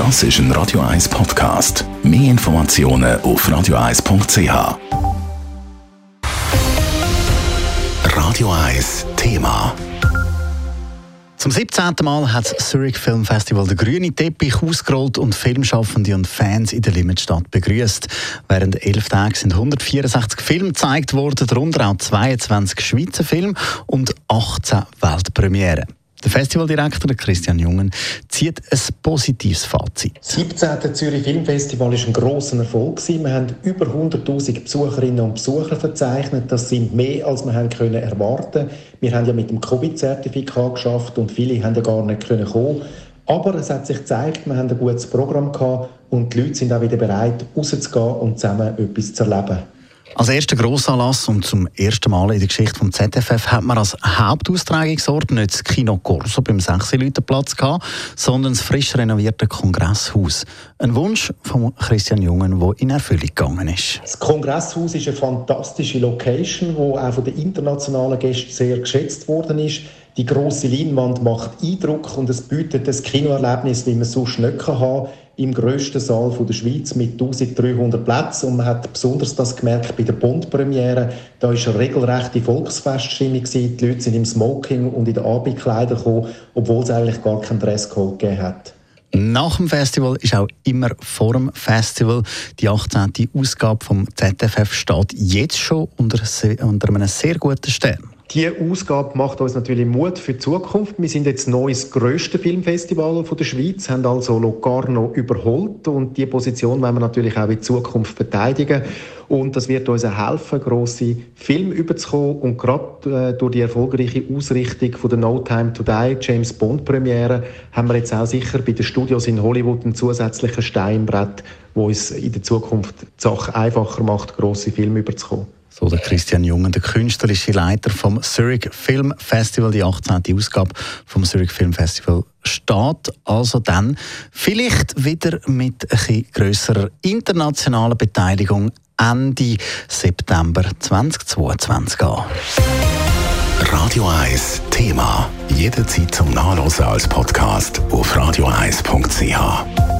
Das ist ein Radio 1 Podcast. Mehr Informationen auf radio1.ch. Radio 1 Thema. Zum 17. Mal hat das Zurich Film Festival den grünen Teppich ausgerollt und Filmschaffende und Fans in der Limitstadt begrüßt. Während elf Tagen sind 164 Filme gezeigt worden, darunter auch 22 Schweizer Filme und 18 Weltpremieren. Der Festivaldirektor Christian Jungen zieht ein positives Fazit. Das 17. Zürich Filmfestival war ein grosser Erfolg. Wir haben über 100.000 Besucherinnen und Besucher verzeichnet. Das sind mehr, als wir können erwarten Wir haben ja mit dem Covid-Zertifikat geschafft und viele haben ja gar nicht kommen Aber es hat sich gezeigt, wir haben ein gutes Programm gehabt und die Leute sind auch wieder bereit, rauszugehen und zusammen etwas zu erleben. Als erster Grossanlass und zum ersten Mal in der Geschichte vom ZFF hat man als Hauptaustragungsort nicht das Kino Corso beim 6 Platz gehabt, sondern das frisch renovierte Kongresshaus. Ein Wunsch von Christian Jungen, der in Erfüllung gegangen ist. Das Kongresshaus ist eine fantastische Location, die auch von den internationalen Gästen sehr geschätzt worden ist. Die große Leinwand macht Eindruck und es bietet das Kinoerlebnis, wie man sonst nicht haben im grössten Saal der Schweiz mit 1300 Plätzen. Und man hat besonders das gemerkt bei der Bond-Premiere. Da war eine regelrechte Volksfeststimmung. Die Leute sind im Smoking und in den Abendkleidern gekommen, obwohl es eigentlich gar keinen Dresscode gegeben hat. Nach dem Festival ist auch immer vor dem Festival. Die 18. Ausgabe vom ZFF steht jetzt schon unter, unter einem sehr guten Stern. Diese Ausgabe macht uns natürlich Mut für die Zukunft. Wir sind jetzt neu das grösste Filmfestival der Schweiz, haben also Locarno überholt und diese Position wollen wir natürlich auch in Zukunft verteidigen. Und das wird uns helfen, grosse Filme überzukommen. Und gerade äh, durch die erfolgreiche Ausrichtung von der No Time to Die, James Bond Premiere, haben wir jetzt auch sicher bei den Studios in Hollywood einen zusätzlichen Steinbrett, wo uns in der Zukunft die Sache einfacher macht, grosse Filme überzukommen. So der Christian Jungen, der künstlerische Leiter vom Zurich Film Festival, die 18. Ausgabe vom Zurich Film Festival steht also dann vielleicht wieder mit ein grösserer internationaler Beteiligung Ende September 2022 an. Radio 1 Thema. Jederzeit zum Nachlesen als Podcast auf radio1.ch.